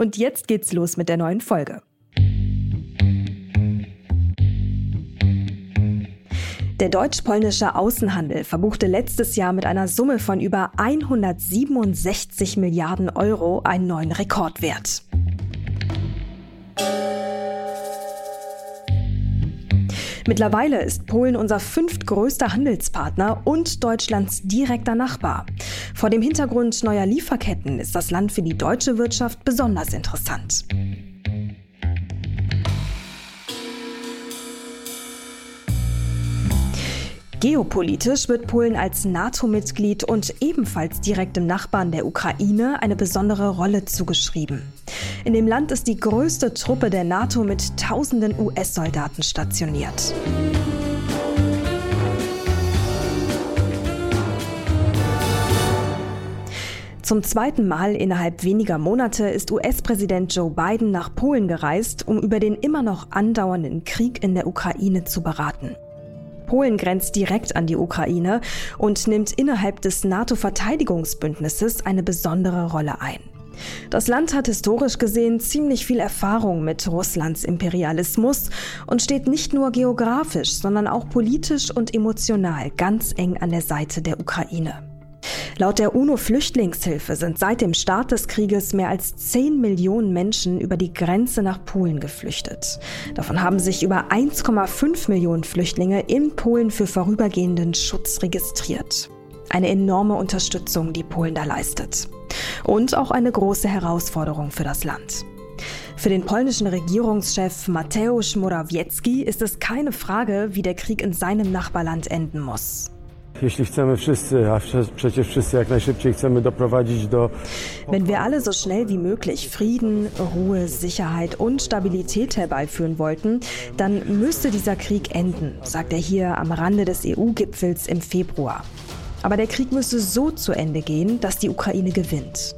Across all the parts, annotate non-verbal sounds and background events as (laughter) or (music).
Und jetzt geht's los mit der neuen Folge. Der deutsch-polnische Außenhandel verbuchte letztes Jahr mit einer Summe von über 167 Milliarden Euro einen neuen Rekordwert. Mittlerweile ist Polen unser fünftgrößter Handelspartner und Deutschlands direkter Nachbar. Vor dem Hintergrund neuer Lieferketten ist das Land für die deutsche Wirtschaft besonders interessant. Geopolitisch wird Polen als NATO-Mitglied und ebenfalls direktem Nachbarn der Ukraine eine besondere Rolle zugeschrieben. In dem Land ist die größte Truppe der NATO mit tausenden US-Soldaten stationiert. Zum zweiten Mal innerhalb weniger Monate ist US-Präsident Joe Biden nach Polen gereist, um über den immer noch andauernden Krieg in der Ukraine zu beraten. Polen grenzt direkt an die Ukraine und nimmt innerhalb des NATO-Verteidigungsbündnisses eine besondere Rolle ein. Das Land hat historisch gesehen ziemlich viel Erfahrung mit Russlands Imperialismus und steht nicht nur geografisch, sondern auch politisch und emotional ganz eng an der Seite der Ukraine. Laut der UNO-Flüchtlingshilfe sind seit dem Start des Krieges mehr als 10 Millionen Menschen über die Grenze nach Polen geflüchtet. Davon haben sich über 1,5 Millionen Flüchtlinge in Polen für vorübergehenden Schutz registriert. Eine enorme Unterstützung, die Polen da leistet. Und auch eine große Herausforderung für das Land. Für den polnischen Regierungschef Mateusz Morawiecki ist es keine Frage, wie der Krieg in seinem Nachbarland enden muss. Wenn wir alle so schnell wie möglich Frieden, Ruhe, Sicherheit und Stabilität herbeiführen wollten, dann müsste dieser Krieg enden, sagt er hier am Rande des EU-Gipfels im Februar. Aber der Krieg müsste so zu Ende gehen, dass die Ukraine gewinnt.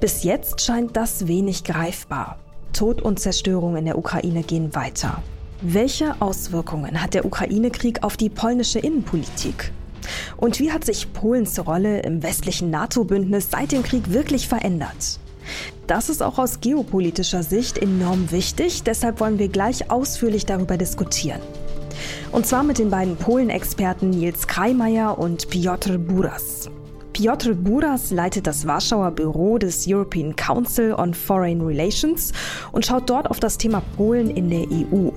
Bis jetzt scheint das wenig greifbar. Tod und Zerstörung in der Ukraine gehen weiter. Welche Auswirkungen hat der Ukraine-Krieg auf die polnische Innenpolitik? Und wie hat sich Polens Rolle im westlichen NATO-Bündnis seit dem Krieg wirklich verändert? Das ist auch aus geopolitischer Sicht enorm wichtig, deshalb wollen wir gleich ausführlich darüber diskutieren. Und zwar mit den beiden Polen-Experten Nils Kreimeier und Piotr Buras. Piotr Buras leitet das Warschauer Büro des European Council on Foreign Relations und schaut dort auf das Thema Polen in der EU.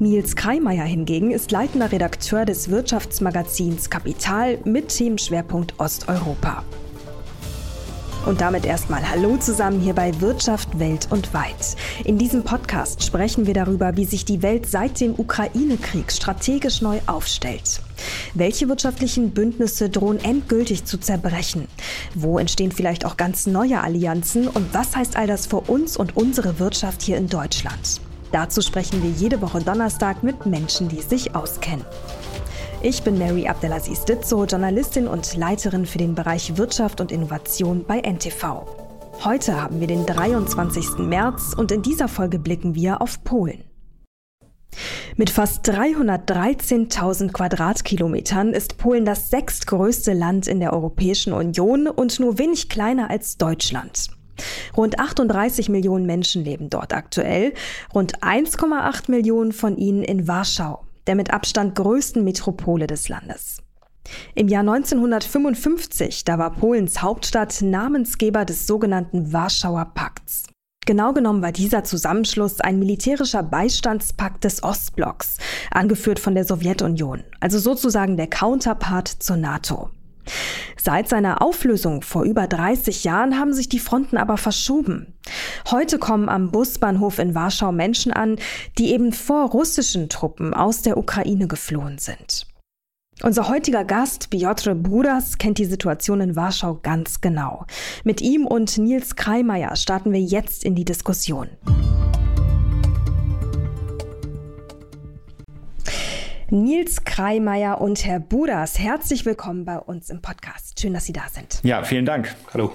Nils Kreimeier hingegen ist leitender Redakteur des Wirtschaftsmagazins Kapital mit Themenschwerpunkt Osteuropa. Und damit erstmal Hallo zusammen hier bei Wirtschaft Welt und Weit. In diesem Podcast sprechen wir darüber, wie sich die Welt seit dem Ukraine-Krieg strategisch neu aufstellt. Welche wirtschaftlichen Bündnisse drohen endgültig zu zerbrechen? Wo entstehen vielleicht auch ganz neue Allianzen? Und was heißt all das für uns und unsere Wirtschaft hier in Deutschland? Dazu sprechen wir jede Woche Donnerstag mit Menschen, die sich auskennen. Ich bin Mary Abdelaziz Ditzo, Journalistin und Leiterin für den Bereich Wirtschaft und Innovation bei NTV. Heute haben wir den 23. März und in dieser Folge blicken wir auf Polen. Mit fast 313.000 Quadratkilometern ist Polen das sechstgrößte Land in der Europäischen Union und nur wenig kleiner als Deutschland. Rund 38 Millionen Menschen leben dort aktuell, rund 1,8 Millionen von ihnen in Warschau, der mit Abstand größten Metropole des Landes. Im Jahr 1955, da war Polens Hauptstadt Namensgeber des sogenannten Warschauer Pakts. Genau genommen war dieser Zusammenschluss ein militärischer Beistandspakt des Ostblocks, angeführt von der Sowjetunion, also sozusagen der Counterpart zur NATO. Seit seiner Auflösung vor über 30 Jahren haben sich die Fronten aber verschoben. Heute kommen am Busbahnhof in Warschau Menschen an, die eben vor russischen Truppen aus der Ukraine geflohen sind. Unser heutiger Gast, Piotr Buras, kennt die Situation in Warschau ganz genau. Mit ihm und Nils Kreimeier starten wir jetzt in die Diskussion. Nils Kreimeier und Herr Buras, herzlich willkommen bei uns im Podcast. Schön, dass Sie da sind. Ja, vielen Dank. Hallo.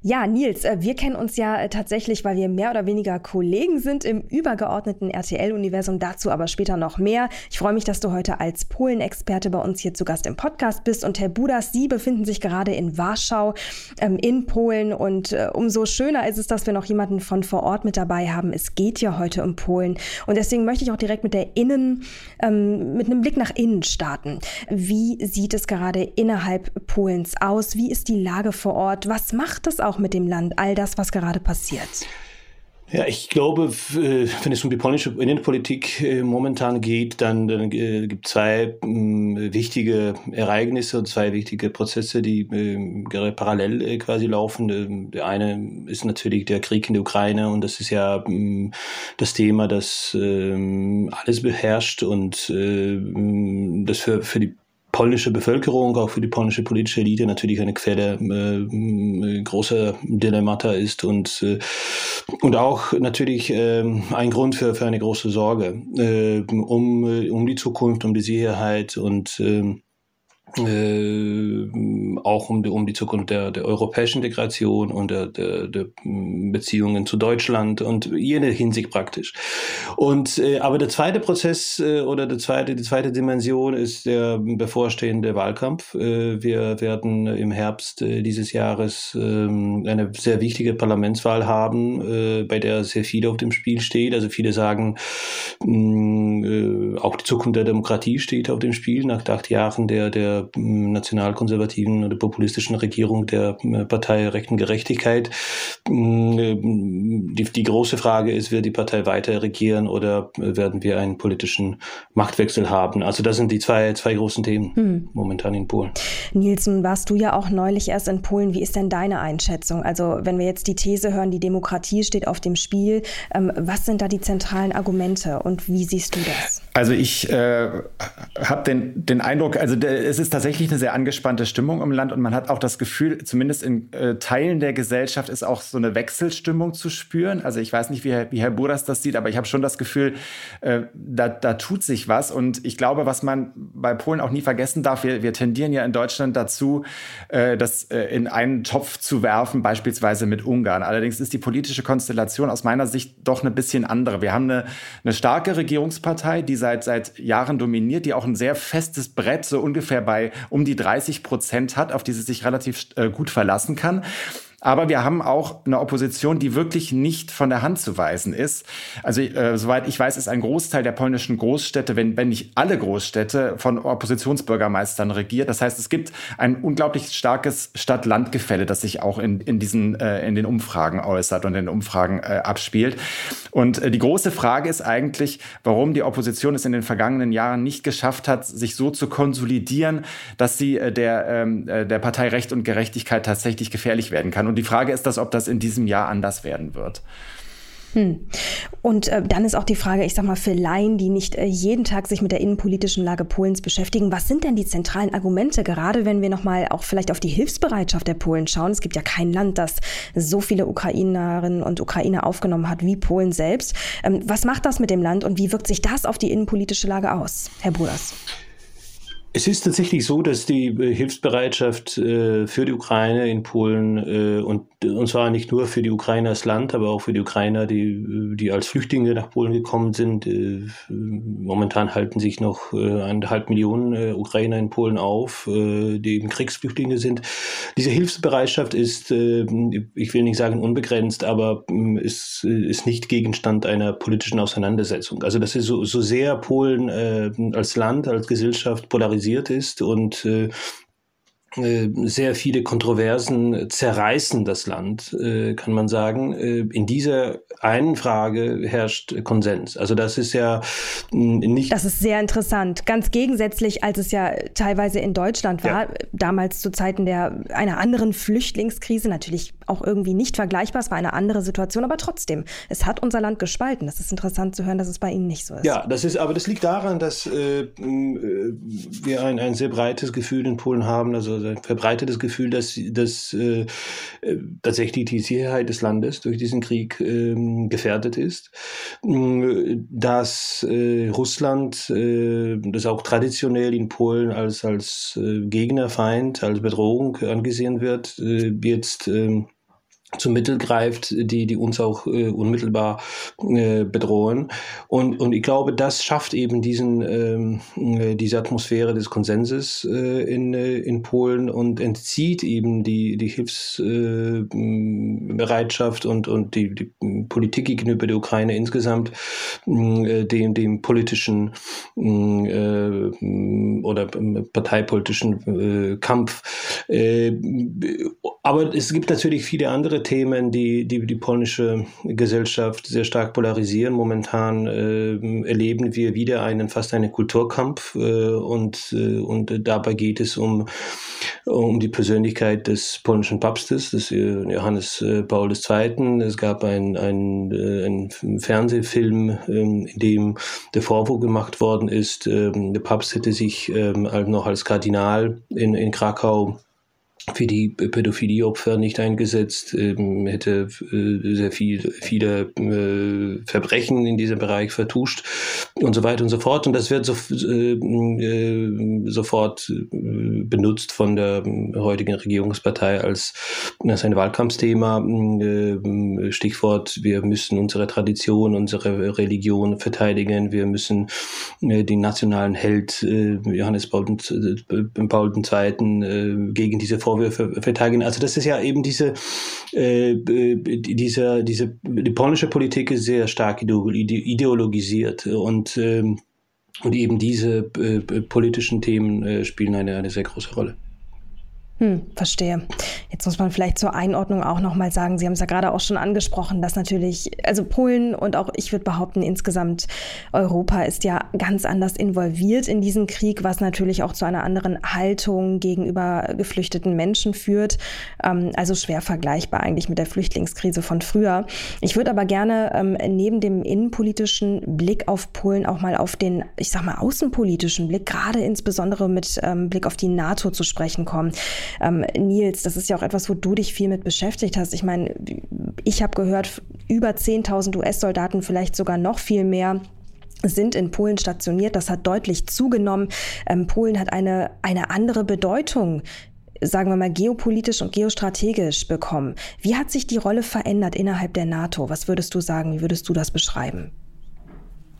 Ja, Nils, äh, wir kennen uns ja äh, tatsächlich, weil wir mehr oder weniger Kollegen sind im übergeordneten RTL-Universum. Dazu aber später noch mehr. Ich freue mich, dass du heute als Polen-Experte bei uns hier zu Gast im Podcast bist. Und Herr Budas, Sie befinden sich gerade in Warschau ähm, in Polen. Und äh, umso schöner ist es, dass wir noch jemanden von vor Ort mit dabei haben. Es geht ja heute um Polen. Und deswegen möchte ich auch direkt mit der Innen, ähm, mit einem Blick nach innen starten. Wie sieht es gerade innerhalb Polens aus? Wie ist die Lage vor Ort? Was macht das auch mit dem Land, all das, was gerade passiert? Ja, ich glaube, äh, wenn es um die polnische Innenpolitik äh, momentan geht, dann, dann äh, gibt es zwei äh, wichtige Ereignisse und zwei wichtige Prozesse, die äh, parallel quasi laufen. Ähm, der eine ist natürlich der Krieg in der Ukraine und das ist ja ähm, das Thema, das ähm, alles beherrscht und das für, für die polnische Bevölkerung, auch für die polnische politische Elite natürlich eine Quelle äh, großer Dilemmata ist und, äh, und auch natürlich äh, ein Grund für, für eine große Sorge äh, um, um die Zukunft, um die Sicherheit und äh, auch um die, um die Zukunft der, der europäischen Integration und der, der, der Beziehungen zu Deutschland und jede Hinsicht praktisch. Und äh, aber der zweite Prozess äh, oder der zweite, die zweite Dimension ist der bevorstehende Wahlkampf. Äh, wir werden im Herbst äh, dieses Jahres äh, eine sehr wichtige Parlamentswahl haben, äh, bei der sehr viel auf dem Spiel steht. Also viele sagen, mh, äh, auch die Zukunft der Demokratie steht auf dem Spiel nach acht Jahren der der nationalkonservativen oder populistischen Regierung der äh, Partei Rechten Gerechtigkeit. Mm, äh, die, die große Frage ist, wird die Partei weiter regieren oder werden wir einen politischen Machtwechsel haben? Also das sind die zwei, zwei großen Themen hm. momentan in Polen. Nielsen, warst du ja auch neulich erst in Polen. Wie ist denn deine Einschätzung? Also wenn wir jetzt die These hören, die Demokratie steht auf dem Spiel, ähm, was sind da die zentralen Argumente und wie siehst du das? Also ich äh, habe den, den Eindruck, also der, es ist ist tatsächlich eine sehr angespannte Stimmung im Land und man hat auch das Gefühl, zumindest in äh, Teilen der Gesellschaft ist auch so eine Wechselstimmung zu spüren. Also ich weiß nicht, wie Herr, wie Herr Buras das sieht, aber ich habe schon das Gefühl, äh, da, da tut sich was. Und ich glaube, was man bei Polen auch nie vergessen darf, wir, wir tendieren ja in Deutschland dazu, äh, das äh, in einen Topf zu werfen, beispielsweise mit Ungarn. Allerdings ist die politische Konstellation aus meiner Sicht doch ein bisschen andere. Wir haben eine, eine starke Regierungspartei, die seit, seit Jahren dominiert, die auch ein sehr festes Brett so ungefähr bei bei um die 30 Prozent hat, auf die sie sich relativ äh, gut verlassen kann. Aber wir haben auch eine Opposition, die wirklich nicht von der Hand zu weisen ist. Also äh, soweit ich weiß, ist ein Großteil der polnischen Großstädte, wenn, wenn nicht alle Großstädte, von Oppositionsbürgermeistern regiert. Das heißt, es gibt ein unglaublich starkes Stadt-Land-Gefälle, das sich auch in, in, diesen, äh, in den Umfragen äußert und in den Umfragen äh, abspielt. Und äh, die große Frage ist eigentlich, warum die Opposition es in den vergangenen Jahren nicht geschafft hat, sich so zu konsolidieren, dass sie äh, der, ähm, äh, der Partei Recht und Gerechtigkeit tatsächlich gefährlich werden kann. Und die Frage ist das, ob das in diesem Jahr anders werden wird. Hm. Und äh, dann ist auch die Frage, ich sag mal, für Laien, die nicht äh, jeden Tag sich mit der innenpolitischen Lage Polens beschäftigen, was sind denn die zentralen Argumente, gerade wenn wir nochmal auch vielleicht auf die Hilfsbereitschaft der Polen schauen? Es gibt ja kein Land, das so viele Ukrainerinnen und Ukrainer aufgenommen hat wie Polen selbst. Ähm, was macht das mit dem Land und wie wirkt sich das auf die innenpolitische Lage aus, Herr Bruders? Es ist tatsächlich so, dass die äh, Hilfsbereitschaft äh, für die Ukraine in Polen äh, und, und zwar nicht nur für die Ukrainer als Land, aber auch für die Ukrainer, die, die als Flüchtlinge nach Polen gekommen sind. momentan halten sich noch eineinhalb Millionen Ukrainer in Polen auf, die eben Kriegsflüchtlinge sind. Diese Hilfsbereitschaft ist, ich will nicht sagen unbegrenzt, aber ist, ist nicht Gegenstand einer politischen Auseinandersetzung. Also das ist so, so sehr Polen als Land, als Gesellschaft polarisiert ist und äh, sehr viele Kontroversen zerreißen das Land, äh, kann man sagen. Äh, in dieser einen Frage herrscht Konsens. Also das ist ja nicht. Das ist sehr interessant. Ganz gegensätzlich, als es ja teilweise in Deutschland war, ja. damals zu Zeiten der einer anderen Flüchtlingskrise, natürlich auch irgendwie nicht vergleichbar. Es war eine andere Situation, aber trotzdem, es hat unser Land gespalten. Das ist interessant zu hören, dass es bei Ihnen nicht so ist. Ja, das ist, aber das liegt daran, dass äh, wir ein, ein sehr breites Gefühl in Polen haben, also ein verbreitetes Gefühl, dass, dass äh, tatsächlich die Sicherheit des Landes durch diesen Krieg äh, gefährdet ist, dass äh, Russland, äh, das auch traditionell in Polen als, als äh, Gegnerfeind, als Bedrohung angesehen wird, äh, jetzt ähm, zu Mittel greift, die, die uns auch äh, unmittelbar äh, bedrohen. Und, und ich glaube, das schafft eben diesen, ähm, äh, diese Atmosphäre des Konsenses äh, in, äh, in Polen und entzieht eben die, die Hilfsbereitschaft und, und die, die Politik gegenüber der Ukraine insgesamt äh, dem, dem politischen äh, oder parteipolitischen äh, Kampf. Äh, aber es gibt natürlich viele andere andere Themen, die, die die polnische Gesellschaft sehr stark polarisieren. Momentan äh, erleben wir wieder einen fast einen Kulturkampf äh, und, äh, und dabei geht es um, um die Persönlichkeit des polnischen Papstes, des Johannes äh, Paul II. Es gab ein, ein, äh, ein Fernsehfilm, ähm, in dem der Vorwurf gemacht worden ist, ähm, der Papst hätte sich ähm, noch als Kardinal in, in Krakau für die Pädophilieopfer nicht eingesetzt, ähm, hätte äh, sehr viel, viele äh, Verbrechen in diesem Bereich vertuscht und so weiter und so fort. Und das wird so, äh, äh sofort äh, benutzt von der heutigen Regierungspartei als, als ein Wahlkampfthema. Äh, Stichwort, wir müssen unsere Tradition, unsere Religion verteidigen, wir müssen den nationalen Held Johannes Paul, Paul II. gegen diese Vorwürfe Vorwürfe verteidigen. Also das ist ja eben diese, äh, diese, diese, die polnische Politik ist sehr stark ideologisiert und, ähm, und eben diese äh, politischen Themen äh, spielen eine, eine sehr große Rolle. Hm, verstehe. Jetzt muss man vielleicht zur Einordnung auch nochmal sagen, Sie haben es ja gerade auch schon angesprochen, dass natürlich, also Polen und auch ich würde behaupten, insgesamt Europa ist ja ganz anders involviert in diesen Krieg, was natürlich auch zu einer anderen Haltung gegenüber geflüchteten Menschen führt. Ähm, also schwer vergleichbar eigentlich mit der Flüchtlingskrise von früher. Ich würde aber gerne ähm, neben dem innenpolitischen Blick auf Polen auch mal auf den, ich sag mal, außenpolitischen Blick, gerade insbesondere mit ähm, Blick auf die NATO zu sprechen kommen. Ähm, Nils, das ist ja auch etwas, wo du dich viel mit beschäftigt hast. Ich meine, ich habe gehört, über 10.000 US-Soldaten, vielleicht sogar noch viel mehr sind in Polen stationiert. Das hat deutlich zugenommen. Ähm, Polen hat eine, eine andere Bedeutung sagen wir mal, geopolitisch und geostrategisch bekommen. Wie hat sich die Rolle verändert innerhalb der NATO? Was würdest du sagen? Wie würdest du das beschreiben?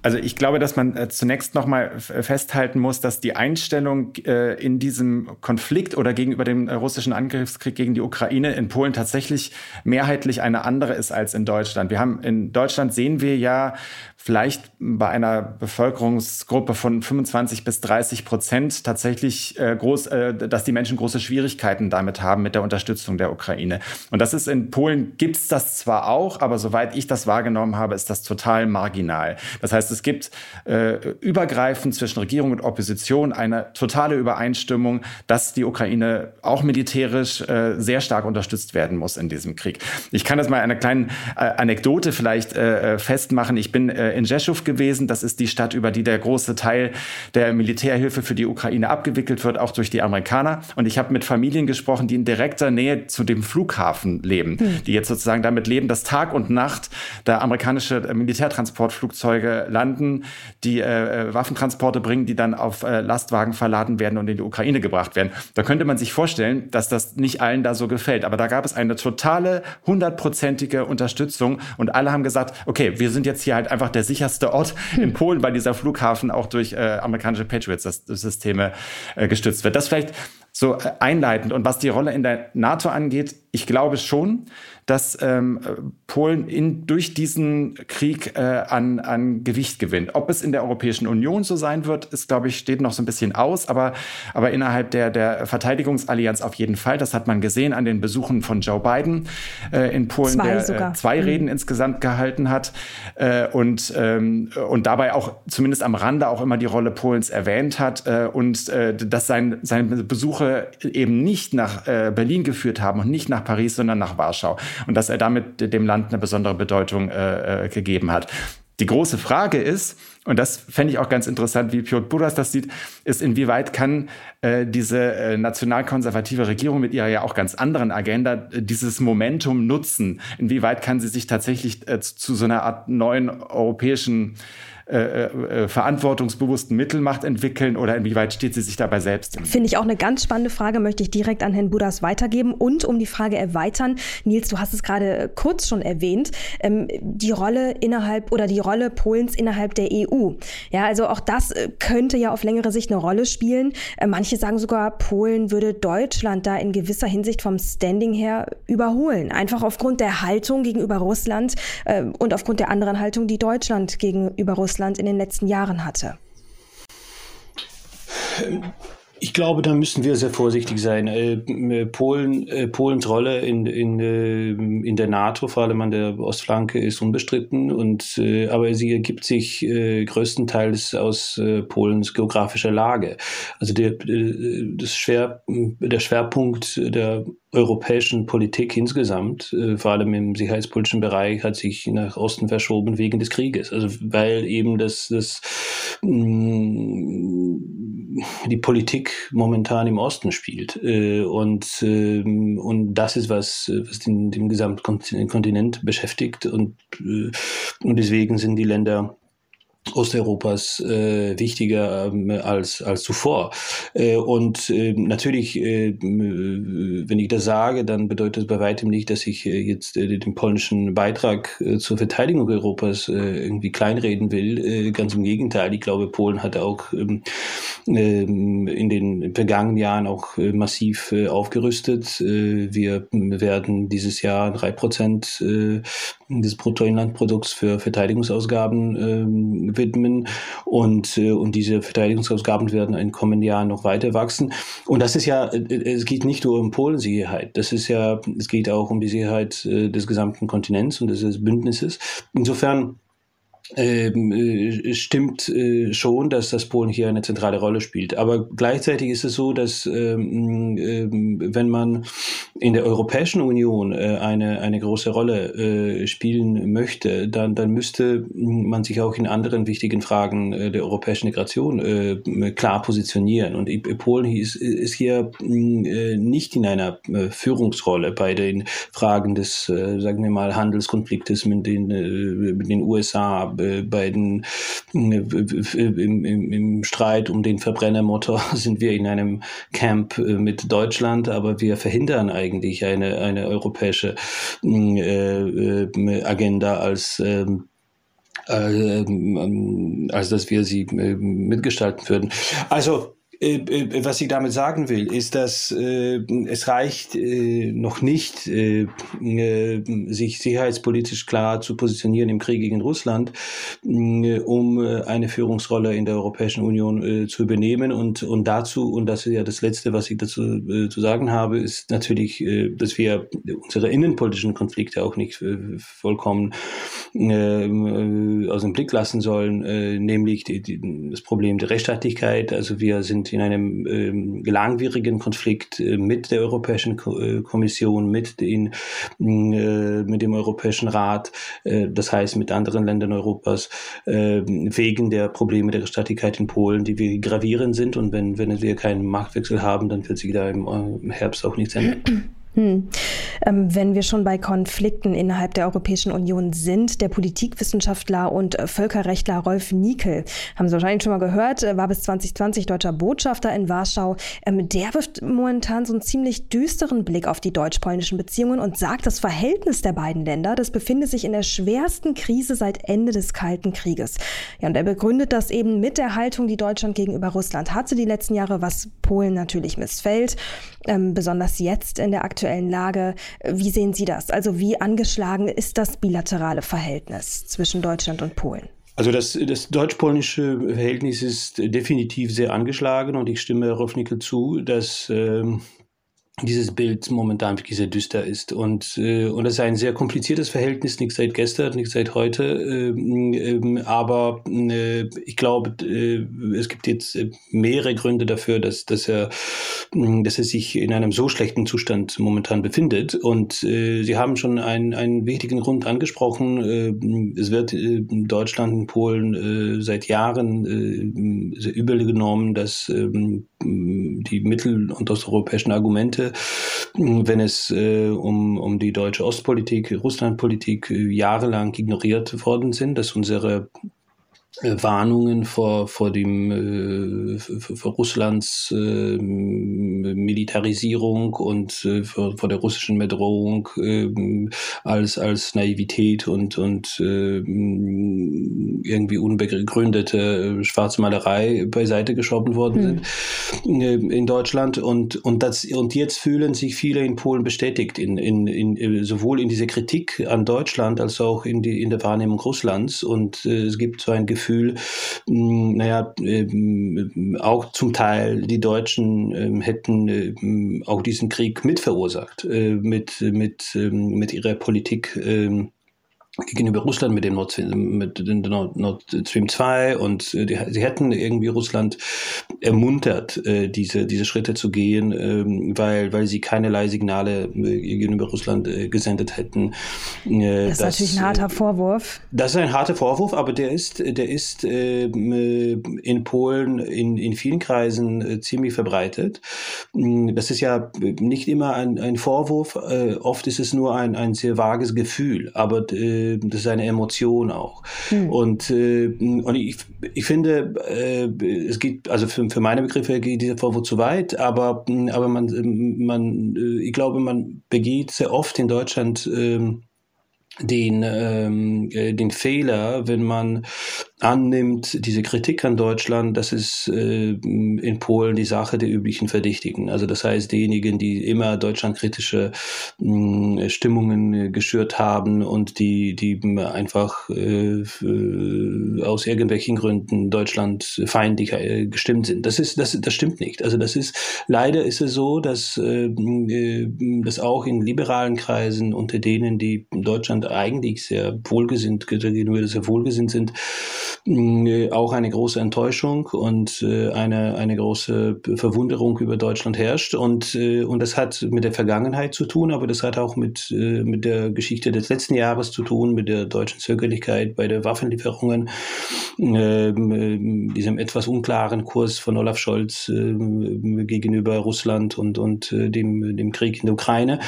Also ich glaube, dass man äh, zunächst noch mal festhalten muss, dass die Einstellung äh, in diesem Konflikt oder gegenüber dem äh, russischen Angriffskrieg gegen die Ukraine in Polen tatsächlich mehrheitlich eine andere ist als in Deutschland. Wir haben in Deutschland sehen wir ja vielleicht bei einer Bevölkerungsgruppe von 25 bis 30 Prozent tatsächlich äh, groß, äh, dass die Menschen große Schwierigkeiten damit haben mit der Unterstützung der Ukraine. Und das ist in Polen gibt's das zwar auch, aber soweit ich das wahrgenommen habe, ist das total marginal. Das heißt, es gibt äh, übergreifend zwischen Regierung und Opposition eine totale Übereinstimmung, dass die Ukraine auch militärisch äh, sehr stark unterstützt werden muss in diesem Krieg. Ich kann das mal eine kleine äh, Anekdote vielleicht äh, äh festmachen. Ich bin äh, in Rzeszów gewesen. Das ist die Stadt, über die der große Teil der Militärhilfe für die Ukraine abgewickelt wird, auch durch die Amerikaner. Und ich habe mit Familien gesprochen, die in direkter Nähe zu dem Flughafen leben, hm. die jetzt sozusagen damit leben, dass Tag und Nacht da amerikanische Militärtransportflugzeuge landen, die äh, Waffentransporte bringen, die dann auf äh, Lastwagen verladen werden und in die Ukraine gebracht werden. Da könnte man sich vorstellen, dass das nicht allen da so gefällt. Aber da gab es eine totale, hundertprozentige Unterstützung und alle haben gesagt, okay, wir sind jetzt hier halt einfach der sicherste Ort hm. in Polen, weil dieser Flughafen auch durch äh, amerikanische Patriots-Systeme äh, gestützt wird. Das vielleicht so äh, einleitend. Und was die Rolle in der NATO angeht, ich glaube schon, dass ähm, Polen in, durch diesen Krieg äh, an, an Gewicht gewinnt. Ob es in der Europäischen Union so sein wird, ist, glaube ich, steht noch so ein bisschen aus, aber, aber innerhalb der, der Verteidigungsallianz auf jeden Fall. Das hat man gesehen an den Besuchen von Joe Biden äh, in Polen, zwei der äh, zwei Reden mhm. insgesamt gehalten hat äh, und, ähm, und dabei auch zumindest am Rande auch immer die Rolle Polens erwähnt hat äh, und äh, dass sein, seine Besuche eben nicht nach äh, Berlin geführt haben und nicht nach Paris, sondern nach Warschau und dass er damit dem Land eine besondere Bedeutung äh, äh, gegeben hat. Die große Frage ist, und das fände ich auch ganz interessant, wie Piotr Buras das sieht, ist, inwieweit kann äh, diese äh, nationalkonservative Regierung mit ihrer ja auch ganz anderen Agenda dieses Momentum nutzen? Inwieweit kann sie sich tatsächlich äh, zu so einer Art neuen europäischen äh, äh, verantwortungsbewussten Mittelmacht entwickeln oder inwieweit steht sie sich dabei selbst? Finde ich auch eine ganz spannende Frage, möchte ich direkt an Herrn Budas weitergeben und um die Frage erweitern. Nils, du hast es gerade kurz schon erwähnt, ähm, die Rolle innerhalb oder die Rolle Polens innerhalb der EU. Ja, also auch das äh, könnte ja auf längere Sicht eine Rolle spielen. Äh, manche sagen sogar, Polen würde Deutschland da in gewisser Hinsicht vom Standing her überholen. Einfach aufgrund der Haltung gegenüber Russland äh, und aufgrund der anderen Haltung, die Deutschland gegenüber Russland Russland in den letzten Jahren hatte? Ich glaube, da müssen wir sehr vorsichtig sein. Äh, Polen, äh, Polens Rolle in, in, äh, in der NATO, vor allem an der Ostflanke, ist unbestritten. Und, aber sie ergibt sich größtenteils aus Polens geografischer Lage. Also der, das Schwer, der Schwerpunkt der europäischen Politik insgesamt, äh, vor allem im sicherheitspolitischen Bereich, hat sich nach Osten verschoben wegen des Krieges. Also weil eben das, das mh, mm, die Politik momentan im Osten spielt. Äh, und, äh, und das ist was, was den, den gesamten Kontinent beschäftigt. Und, äh, und deswegen sind die Länder Osteuropas äh, wichtiger ähm, als, als zuvor. Äh, und äh, natürlich, äh, wenn ich das sage, dann bedeutet das bei weitem nicht, dass ich äh, jetzt äh, den polnischen Beitrag äh, zur Verteidigung Europas äh, irgendwie kleinreden will. Äh, ganz im Gegenteil, ich glaube, Polen hat auch ähm, äh, in den vergangenen Jahren auch äh, massiv äh, aufgerüstet. Äh, wir werden dieses Jahr drei Prozent äh, des Bruttoinlandprodukts für Verteidigungsausgaben äh, widmen und, äh, und diese Verteidigungsausgaben werden in kommenden Jahren noch weiter wachsen. Und das ist ja, äh, es geht nicht nur um Polensicherheit, das ist ja, es geht auch um die Sicherheit äh, des gesamten Kontinents und des Bündnisses. Insofern ähm, äh, stimmt äh, schon, dass das Polen hier eine zentrale Rolle spielt. Aber gleichzeitig ist es so, dass ähm, äh, wenn man in der Europäischen Union äh, eine, eine große Rolle äh, spielen möchte, dann, dann müsste man sich auch in anderen wichtigen Fragen äh, der europäischen Integration klar positionieren. Und Polen ist, ist hier nicht in einer Führungsrolle bei den Fragen des, sagen wir mal, Handelskonfliktes mit den, mit den USA, äh, bei den, äh, im, im, im Streit um den Verbrennermotor (laughs) sind wir in einem Camp äh, mit Deutschland, aber wir verhindern eigentlich eine, eine europäische äh, Agenda als ähm, als dass wir sie mitgestalten würden. Also äh, äh, was ich damit sagen will, ist, dass äh, es reicht äh, noch nicht, äh, äh, sich sicherheitspolitisch klar zu positionieren im Krieg gegen Russland, um eine Führungsrolle in der Europäischen Union zu übernehmen. Und, und dazu, und das ist ja das Letzte, was ich dazu zu sagen habe, ist natürlich, dass wir unsere innenpolitischen Konflikte auch nicht vollkommen aus dem Blick lassen sollen, nämlich die, die, das Problem der Rechtsstaatlichkeit. Also wir sind in einem ähm, langwierigen Konflikt äh, mit der Europäischen Ko äh, Kommission, mit, den, äh, mit dem Europäischen Rat, äh, das heißt mit anderen Ländern Europas, äh, wegen der Probleme der Staatlichkeit in Polen, die wir gravierend sind. Und wenn, wenn wir keinen Marktwechsel haben, dann wird sich da im, im Herbst auch nichts ändern. Hm. Ähm, wenn wir schon bei Konflikten innerhalb der Europäischen Union sind, der Politikwissenschaftler und Völkerrechtler Rolf Niekel, haben Sie wahrscheinlich schon mal gehört, war bis 2020 deutscher Botschafter in Warschau. Ähm, der wirft momentan so einen ziemlich düsteren Blick auf die deutsch-polnischen Beziehungen und sagt, das Verhältnis der beiden Länder, das befindet sich in der schwersten Krise seit Ende des Kalten Krieges. Ja, und er begründet das eben mit der Haltung, die Deutschland gegenüber Russland hatte die letzten Jahre, was Polen natürlich missfällt, ähm, besonders jetzt in der aktuellen aktuellen Lage. Wie sehen Sie das? Also wie angeschlagen ist das bilaterale Verhältnis zwischen Deutschland und Polen? Also das, das deutsch-polnische Verhältnis ist definitiv sehr angeschlagen und ich stimme Rofnickel zu, dass ähm, dieses Bild momentan wirklich sehr düster ist. Und, äh, und das ist ein sehr kompliziertes Verhältnis, nicht seit gestern, nicht seit heute. Äh, äh, aber äh, ich glaube, äh, es gibt jetzt mehrere Gründe dafür, dass, dass, er, dass er sich in einem so schlechten Zustand momentan befindet. Und äh, Sie haben schon einen, einen wichtigen Grund angesprochen. Äh, es wird äh, Deutschland und Polen äh, seit Jahren äh, sehr übel genommen, dass äh, die mittel- und osteuropäischen Argumente, wenn es äh, um, um die deutsche Ostpolitik, Russlandpolitik äh, jahrelang ignoriert worden sind, dass unsere Warnungen vor, vor dem äh, vor Russlands äh, Militarisierung und äh, vor, vor der russischen Bedrohung äh, als als Naivität und und äh, irgendwie unbegründete Schwarzmalerei beiseite geschoben worden hm. sind äh, in Deutschland und und das und jetzt fühlen sich viele in Polen bestätigt in, in, in sowohl in dieser Kritik an Deutschland als auch in die in der Wahrnehmung Russlands und äh, es gibt so ein Gefühl Gefühl, hm, naja, ähm, auch zum Teil die Deutschen ähm, hätten ähm, auch diesen Krieg mitverursacht, äh, mit, mit, mit ihrer Politik gegenüber Russland mit dem Nord Stream, mit dem Nord, Stream 2 und äh, die, sie hätten irgendwie Russland ermuntert, äh, diese, diese Schritte zu gehen, äh, weil, weil sie keinerlei Signale äh, gegenüber Russland äh, gesendet hätten. Äh, das ist natürlich ein harter Vorwurf. Das ist ein harter Vorwurf, aber der ist, der ist in Polen in, in vielen Kreisen ziemlich verbreitet. Mm, das ist ja nicht immer ein, ein Vorwurf, oft ist es nur ein, ein sehr vages Gefühl, aber das ist eine Emotion auch. Hm. Und, äh, und ich, ich finde, äh, es geht, also für, für meine Begriffe geht dieser Vorwurf zu weit, aber, aber man, man, äh, ich glaube, man begeht sehr oft in Deutschland äh, den, ähm, äh, den Fehler, wenn man annimmt, diese Kritik an Deutschland, das ist äh, in Polen die Sache der üblichen Verdächtigen. Also das heißt, diejenigen, die immer deutschlandkritische äh, Stimmungen geschürt haben und die, die einfach äh, aus irgendwelchen Gründen Deutschland feindlich äh, gestimmt sind. Das ist, das, das stimmt nicht. Also das ist, leider ist es so, dass, äh, dass auch in liberalen Kreisen unter denen, die Deutschland eigentlich sehr wohlgesinnt, gegenüber sehr wohlgesinnt sind, äh, auch eine große Enttäuschung und äh, eine, eine große Verwunderung über Deutschland herrscht. Und, äh, und das hat mit der Vergangenheit zu tun, aber das hat auch mit, mit der Geschichte des letzten Jahres zu tun, mit der deutschen Zögerlichkeit bei der Waffenlieferungen, ähm, diesem etwas unklaren Kurs von Olaf Scholz gegenüber Russland und, und dem, dem Krieg in der Ukraine.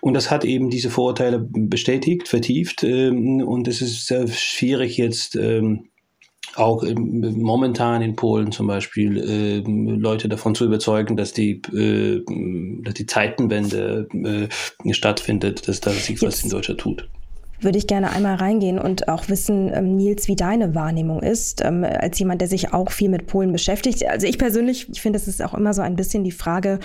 Und das hat eben diese Vorurteile bestätigt, vertieft. Ähm, und es ist sehr schwierig jetzt, ähm, auch momentan in Polen zum Beispiel äh, Leute davon zu überzeugen, dass die, äh, dass die Zeitenwende äh, stattfindet, dass da sich was in Deutschland tut würde ich gerne einmal reingehen und auch wissen, ähm, Nils, wie deine Wahrnehmung ist, ähm, als jemand, der sich auch viel mit Polen beschäftigt. Also ich persönlich, ich finde, es ist auch immer so ein bisschen die Frage,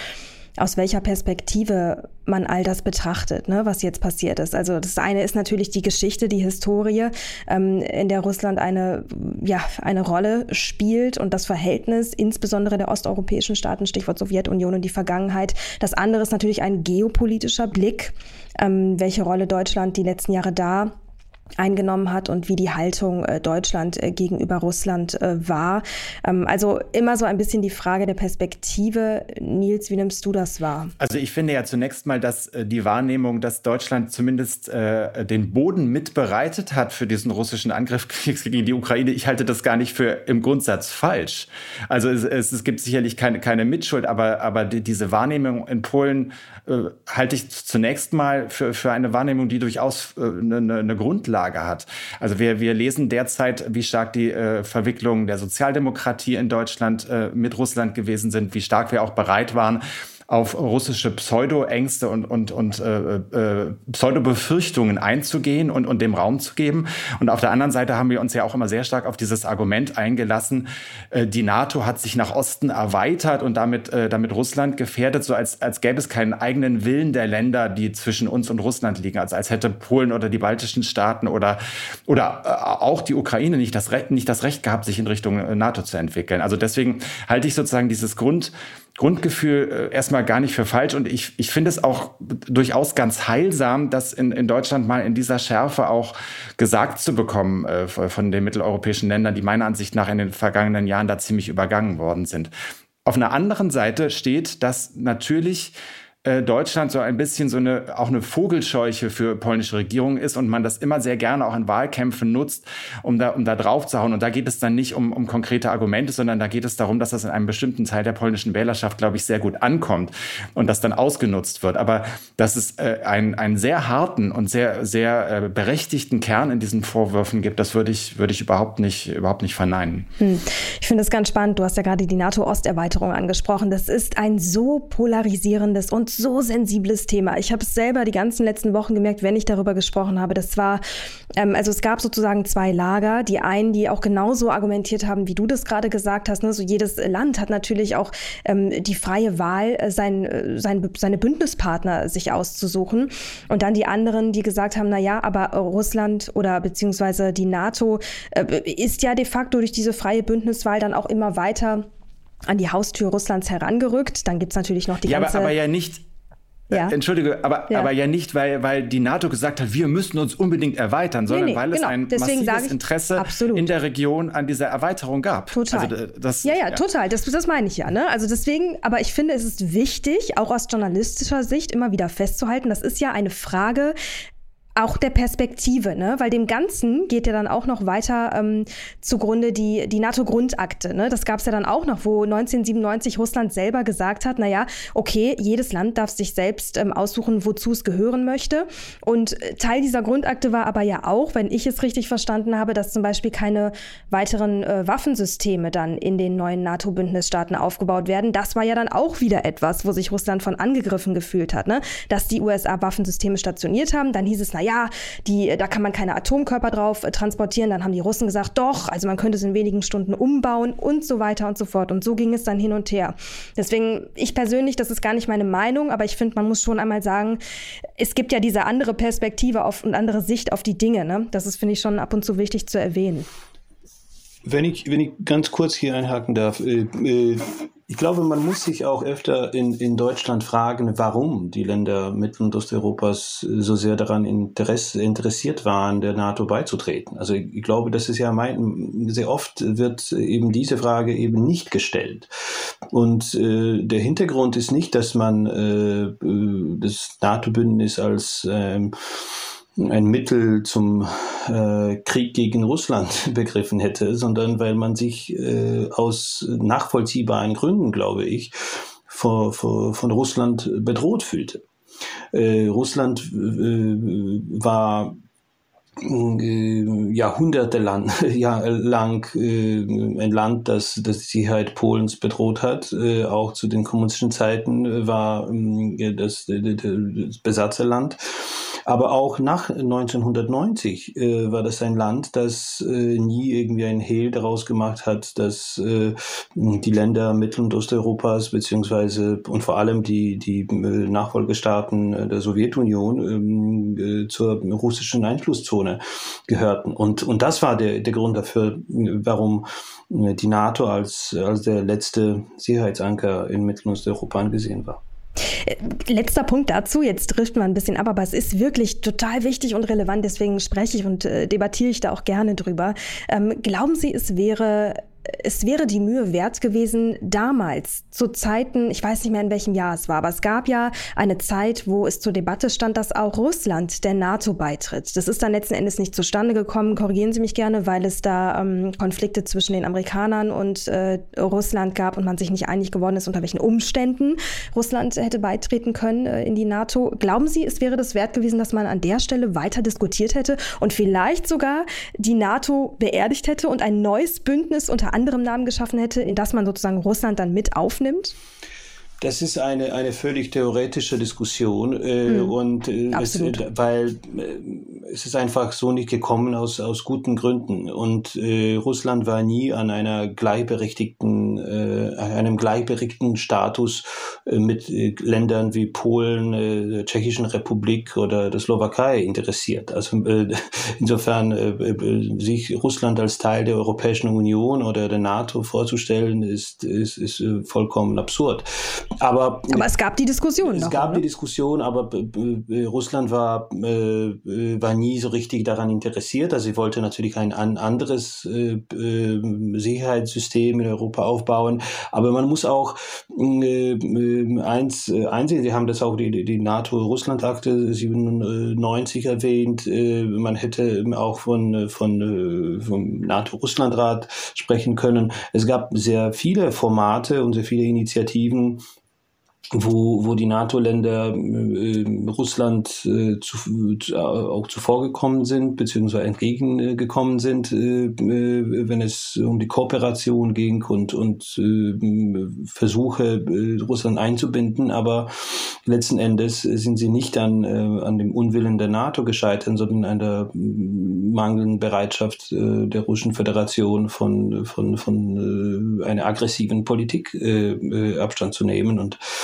aus welcher Perspektive man all das betrachtet, ne, was jetzt passiert ist. Also das eine ist natürlich die Geschichte, die Historie, ähm, in der Russland eine, ja, eine Rolle spielt und das Verhältnis insbesondere der osteuropäischen Staaten, Stichwort Sowjetunion und die Vergangenheit. Das andere ist natürlich ein geopolitischer Blick, ähm, welche Rolle Deutschland die letzten Jahre da eingenommen hat und wie die Haltung äh, Deutschland äh, gegenüber Russland äh, war. Ähm, also immer so ein bisschen die Frage der Perspektive. Nils, wie nimmst du das wahr? Also ich finde ja zunächst mal, dass äh, die Wahrnehmung, dass Deutschland zumindest äh, den Boden mitbereitet hat für diesen russischen Angriff (laughs) gegen die Ukraine, ich halte das gar nicht für im Grundsatz falsch. Also es, es, es gibt sicherlich keine, keine Mitschuld, aber, aber die, diese Wahrnehmung in Polen äh, halte ich zunächst mal für, für eine Wahrnehmung, die durchaus eine, eine Grundlage Grundlage hat. Also wir, wir lesen derzeit, wie stark die äh, Verwicklungen der Sozialdemokratie in Deutschland äh, mit Russland gewesen sind, wie stark wir auch bereit waren, auf russische Pseudo-Ängste und, und, und äh, äh, Pseudo-Befürchtungen einzugehen und, und dem Raum zu geben. Und auf der anderen Seite haben wir uns ja auch immer sehr stark auf dieses Argument eingelassen, äh, die NATO hat sich nach Osten erweitert und damit, äh, damit Russland gefährdet, so als, als gäbe es keinen eigenen Willen der Länder, die zwischen uns und Russland liegen. Also als hätte Polen oder die baltischen Staaten oder, oder äh, auch die Ukraine nicht das, Recht, nicht das Recht gehabt, sich in Richtung äh, NATO zu entwickeln. Also deswegen halte ich sozusagen dieses Grund, Grundgefühl äh, erstmal gar nicht für falsch. Und ich, ich finde es auch durchaus ganz heilsam, das in, in Deutschland mal in dieser Schärfe auch gesagt zu bekommen äh, von den mitteleuropäischen Ländern, die meiner Ansicht nach in den vergangenen Jahren da ziemlich übergangen worden sind. Auf einer anderen Seite steht, dass natürlich äh, Deutschland so ein bisschen so eine auch eine Vogelscheuche für polnische Regierung ist und man das immer sehr gerne auch in Wahlkämpfen nutzt, um da, um da drauf zu hauen. Und da geht es dann nicht um, um konkrete Argumente, sondern da geht es darum, dass das in einem bestimmten Teil der polnischen Wählerschaft, glaube ich, sehr gut ankommt und das dann ausgenutzt wird. Aber dass es äh, einen, einen sehr harten und sehr, sehr äh, berechtigten Kern in diesen Vorwürfen gibt, das würde ich, würde ich überhaupt nicht, überhaupt nicht verneinen. Hm. Ich finde das ganz spannend. Du hast ja gerade die NATO-Osterweiterung angesprochen. Das ist ein so polarisierendes und so sensibles Thema. Ich habe es selber die ganzen letzten Wochen gemerkt, wenn ich darüber gesprochen habe. Das war, ähm, also es gab sozusagen zwei Lager. Die einen, die auch genauso argumentiert haben, wie du das gerade gesagt hast. Ne? So jedes Land hat natürlich auch ähm, die freie Wahl, äh, sein, äh, sein, seine Bündnispartner sich auszusuchen. Und dann die anderen, die gesagt haben, na ja, aber Russland oder beziehungsweise die NATO äh, ist ja de facto durch diese freie Bündniswahl dann auch immer weiter an die Haustür Russlands herangerückt. Dann gibt es natürlich noch die ja, ganze... Aber, aber ja nicht äh, ja. Entschuldige, aber ja. aber ja nicht, weil, weil die NATO gesagt hat, wir müssen uns unbedingt erweitern, sondern nee, nee, weil genau. es ein Deswegen massives Interesse absolut. in der Region an dieser Erweiterung gab. Total. Also das, ja, ja, ja, total. Das, das meine ich ja. Ne? Also deswegen, aber ich finde, es ist wichtig, auch aus journalistischer Sicht immer wieder festzuhalten, das ist ja eine Frage auch der Perspektive, ne? weil dem Ganzen geht ja dann auch noch weiter ähm, zugrunde die, die NATO-Grundakte. Ne? Das gab es ja dann auch noch, wo 1997 Russland selber gesagt hat, naja, okay, jedes Land darf sich selbst ähm, aussuchen, wozu es gehören möchte. Und äh, Teil dieser Grundakte war aber ja auch, wenn ich es richtig verstanden habe, dass zum Beispiel keine weiteren äh, Waffensysteme dann in den neuen NATO-Bündnisstaaten aufgebaut werden. Das war ja dann auch wieder etwas, wo sich Russland von angegriffen gefühlt hat, ne? dass die USA Waffensysteme stationiert haben. Dann hieß es, naja, ja, die, da kann man keine Atomkörper drauf äh, transportieren. Dann haben die Russen gesagt, doch, also man könnte es in wenigen Stunden umbauen und so weiter und so fort. Und so ging es dann hin und her. Deswegen, ich persönlich, das ist gar nicht meine Meinung, aber ich finde, man muss schon einmal sagen, es gibt ja diese andere Perspektive auf, und andere Sicht auf die Dinge. Ne? Das ist, finde ich, schon ab und zu wichtig zu erwähnen. Wenn ich, wenn ich ganz kurz hier einhaken darf, äh, äh, ich glaube, man muss sich auch öfter in, in Deutschland fragen, warum die Länder Mittel- und Osteuropas so sehr daran Interesse, interessiert waren, der NATO beizutreten. Also ich, glaube, das ist ja mein, sehr oft wird eben diese Frage eben nicht gestellt. Und äh, der Hintergrund ist nicht, dass man äh, äh das NATO-Bündnis als ähm, ein Mittel zum äh, Krieg gegen Russland (laughs) begriffen hätte, sondern weil man sich äh, aus nachvollziehbaren Gründen, glaube ich, vor, vor, von Russland bedroht fühlte. Äh, Russland äh, war äh, Jahrhunderte lang, (laughs) ja, lang äh, ein Land, das, das die Sicherheit Polens bedroht hat. Äh, auch zu den kommunistischen Zeiten war äh, das, das Besatzerland. Aber auch nach 1990 äh, war das ein Land, das äh, nie irgendwie ein Hehl daraus gemacht hat, dass äh, die Länder Mittel- und Osteuropas beziehungsweise und vor allem die, die äh, Nachfolgestaaten äh, der Sowjetunion ähm, äh, zur russischen Einflusszone gehörten. Und, und das war der, der Grund dafür, warum die NATO als, als der letzte Sicherheitsanker in Mittel- und Osteuropa angesehen war. Äh, letzter Punkt dazu, jetzt driften wir ein bisschen ab, aber es ist wirklich total wichtig und relevant, deswegen spreche ich und äh, debattiere ich da auch gerne drüber. Ähm, glauben Sie, es wäre es wäre die Mühe wert gewesen, damals zu Zeiten, ich weiß nicht mehr in welchem Jahr es war, aber es gab ja eine Zeit, wo es zur Debatte stand, dass auch Russland der NATO beitritt. Das ist dann letzten Endes nicht zustande gekommen, korrigieren Sie mich gerne, weil es da ähm, Konflikte zwischen den Amerikanern und äh, Russland gab und man sich nicht einig geworden ist, unter welchen Umständen Russland hätte beitreten können äh, in die NATO. Glauben Sie, es wäre das wert gewesen, dass man an der Stelle weiter diskutiert hätte und vielleicht sogar die NATO beerdigt hätte und ein neues Bündnis unter anderem Namen geschaffen hätte, in das man sozusagen Russland dann mit aufnimmt? Das ist eine, eine völlig theoretische Diskussion äh, hm. und äh, es, weil äh, es ist einfach so nicht gekommen aus, aus guten Gründen und äh, Russland war nie an einer gleichberechtigten, äh, einem gleichberechtigten Status äh, mit äh, Ländern wie Polen, äh, der Tschechischen Republik oder der Slowakei interessiert. Also äh, (laughs) insofern äh, äh, sich Russland als Teil der Europäischen Union oder der NATO vorzustellen, ist, ist, ist äh, vollkommen absurd. Aber, aber es gab die Diskussion. Es noch, gab oder? die Diskussion, aber Russland war, äh, war nie so richtig daran interessiert. Also sie wollte natürlich ein, ein anderes äh, äh, Sicherheitssystem in Europa aufbauen. Aber man muss auch äh, eins äh, einsehen, Sie haben das auch die, die NATO-Russland-Akte 97 erwähnt. Äh, man hätte auch von, von, äh, vom NATO-Russland-Rat sprechen können. Es gab sehr viele Formate und sehr viele Initiativen, wo, wo die NATO-Länder äh, Russland äh, zu, äh, auch zuvorgekommen sind, beziehungsweise entgegengekommen sind, äh, äh, wenn es um die Kooperation ging und, und äh, Versuche, äh, Russland einzubinden. Aber letzten Endes sind sie nicht an, äh, an dem Unwillen der NATO gescheitert, sondern an der mangelnden Bereitschaft äh, der Russischen Föderation von, von, von äh, einer aggressiven Politik äh, äh Abstand zu nehmen. Und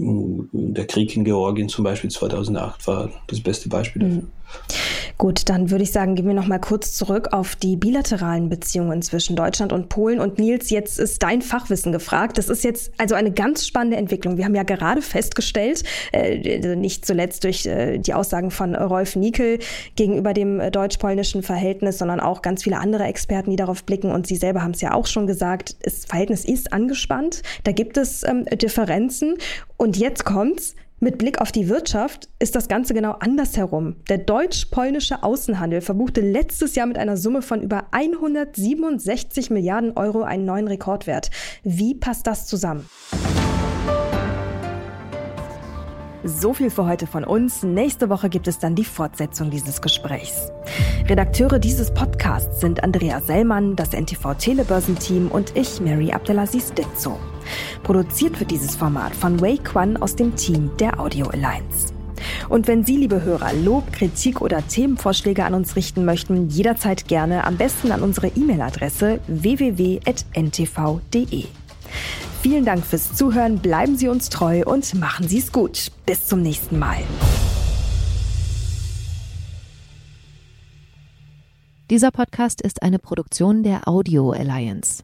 der Krieg in Georgien zum Beispiel 2008 war das beste Beispiel dafür. Mhm. Gut, dann würde ich sagen, gehen wir noch mal kurz zurück auf die bilateralen Beziehungen zwischen Deutschland und Polen. Und Nils, jetzt ist dein Fachwissen gefragt. Das ist jetzt also eine ganz spannende Entwicklung. Wir haben ja gerade festgestellt, äh, also nicht zuletzt durch äh, die Aussagen von Rolf Niekel gegenüber dem äh, deutsch-polnischen Verhältnis, sondern auch ganz viele andere Experten, die darauf blicken. Und Sie selber haben es ja auch schon gesagt, das Verhältnis ist angespannt. Da gibt es ähm, Differenzen. Und jetzt kommt's. Mit Blick auf die Wirtschaft ist das Ganze genau andersherum. Der deutsch-polnische Außenhandel verbuchte letztes Jahr mit einer Summe von über 167 Milliarden Euro einen neuen Rekordwert. Wie passt das zusammen? So viel für heute von uns. Nächste Woche gibt es dann die Fortsetzung dieses Gesprächs. Redakteure dieses Podcasts sind Andrea Sellmann, das NTV Telebörsenteam und ich, Mary Abdelaziz Ditzo. Produziert wird dieses Format von Wei Quan aus dem Team der Audio Alliance. Und wenn Sie, liebe Hörer, Lob, Kritik oder Themenvorschläge an uns richten möchten, jederzeit gerne am besten an unsere E-Mail-Adresse www.ntv.de. Vielen Dank fürs Zuhören, bleiben Sie uns treu und machen Sie es gut. Bis zum nächsten Mal. Dieser Podcast ist eine Produktion der Audio Alliance.